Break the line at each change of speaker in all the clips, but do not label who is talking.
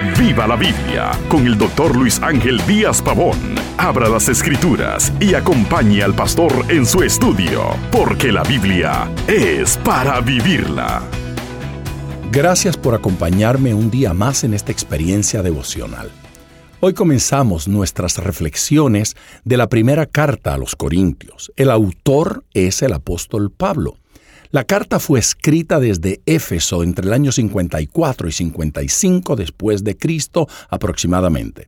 Viva la Biblia con el doctor Luis Ángel Díaz Pavón. Abra las escrituras y acompañe al pastor en su estudio, porque la Biblia es para vivirla.
Gracias por acompañarme un día más en esta experiencia devocional. Hoy comenzamos nuestras reflexiones de la primera carta a los Corintios. El autor es el apóstol Pablo. La carta fue escrita desde Éfeso entre el año 54 y 55 después de Cristo aproximadamente.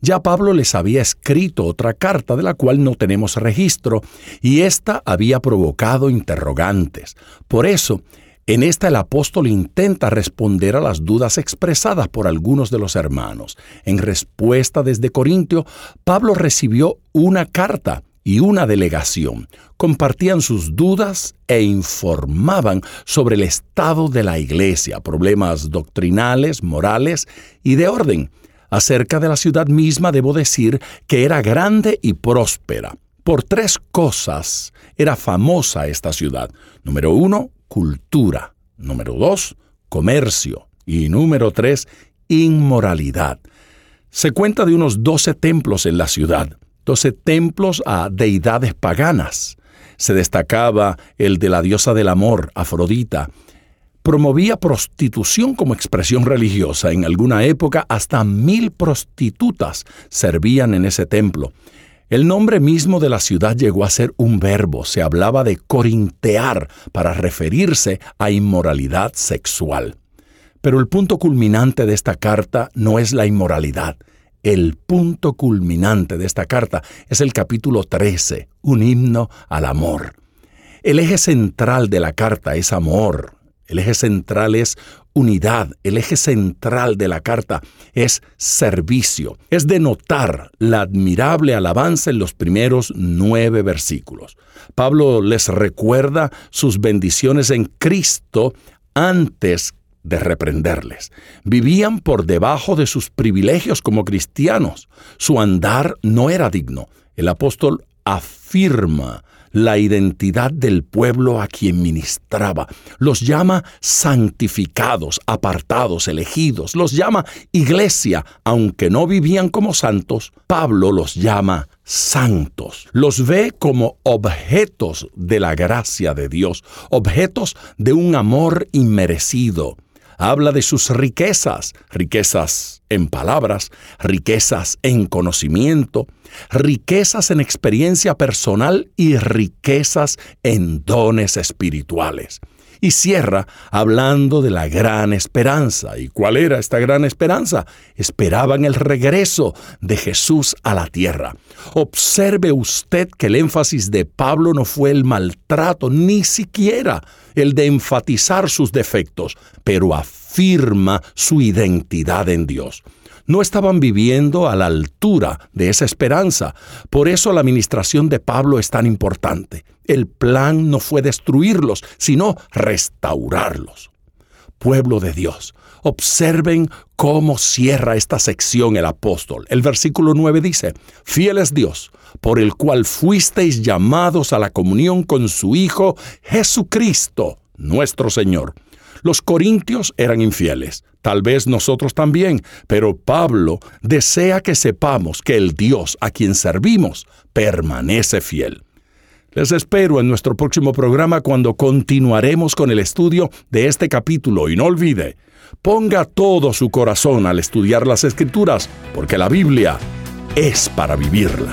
Ya Pablo les había escrito otra carta de la cual no tenemos registro, y ésta había provocado interrogantes. Por eso, en esta el apóstol intenta responder a las dudas expresadas por algunos de los hermanos. En respuesta desde Corintio, Pablo recibió una carta y una delegación compartían sus dudas e informaban sobre el estado de la iglesia, problemas doctrinales, morales y de orden. Acerca de la ciudad misma debo decir que era grande y próspera. Por tres cosas era famosa esta ciudad. Número uno, cultura. Número dos, comercio. Y número tres, inmoralidad. Se cuenta de unos doce templos en la ciudad. 12 templos a deidades paganas. Se destacaba el de la diosa del amor, Afrodita. Promovía prostitución como expresión religiosa. En alguna época hasta mil prostitutas servían en ese templo. El nombre mismo de la ciudad llegó a ser un verbo, se hablaba de corintear para referirse a inmoralidad sexual. Pero el punto culminante de esta carta no es la inmoralidad, el punto culminante de esta carta es el capítulo 13, un himno al amor. El eje central de la carta es amor, el eje central es unidad, el eje central de la carta es servicio, es denotar la admirable alabanza en los primeros nueve versículos. Pablo les recuerda sus bendiciones en Cristo antes de reprenderles. Vivían por debajo de sus privilegios como cristianos. Su andar no era digno. El apóstol afirma la identidad del pueblo a quien ministraba. Los llama santificados, apartados, elegidos. Los llama iglesia, aunque no vivían como santos. Pablo los llama santos. Los ve como objetos de la gracia de Dios, objetos de un amor inmerecido habla de sus riquezas, riquezas en palabras, riquezas en conocimiento, riquezas en experiencia personal y riquezas en dones espirituales. Y cierra hablando de la gran esperanza. ¿Y cuál era esta gran esperanza? Esperaban el regreso de Jesús a la tierra. Observe usted que el énfasis de Pablo no fue el maltrato, ni siquiera el de enfatizar sus defectos, pero afirma su identidad en Dios no estaban viviendo a la altura de esa esperanza. Por eso la administración de Pablo es tan importante. El plan no fue destruirlos, sino restaurarlos. Pueblo de Dios, observen cómo cierra esta sección el apóstol. El versículo 9 dice, Fiel es Dios, por el cual fuisteis llamados a la comunión con su Hijo Jesucristo, nuestro Señor. Los corintios eran infieles, tal vez nosotros también, pero Pablo desea que sepamos que el Dios a quien servimos permanece fiel. Les espero en nuestro próximo programa cuando continuaremos con el estudio de este capítulo y no olvide, ponga todo su corazón al estudiar las escrituras, porque la Biblia es para vivirla.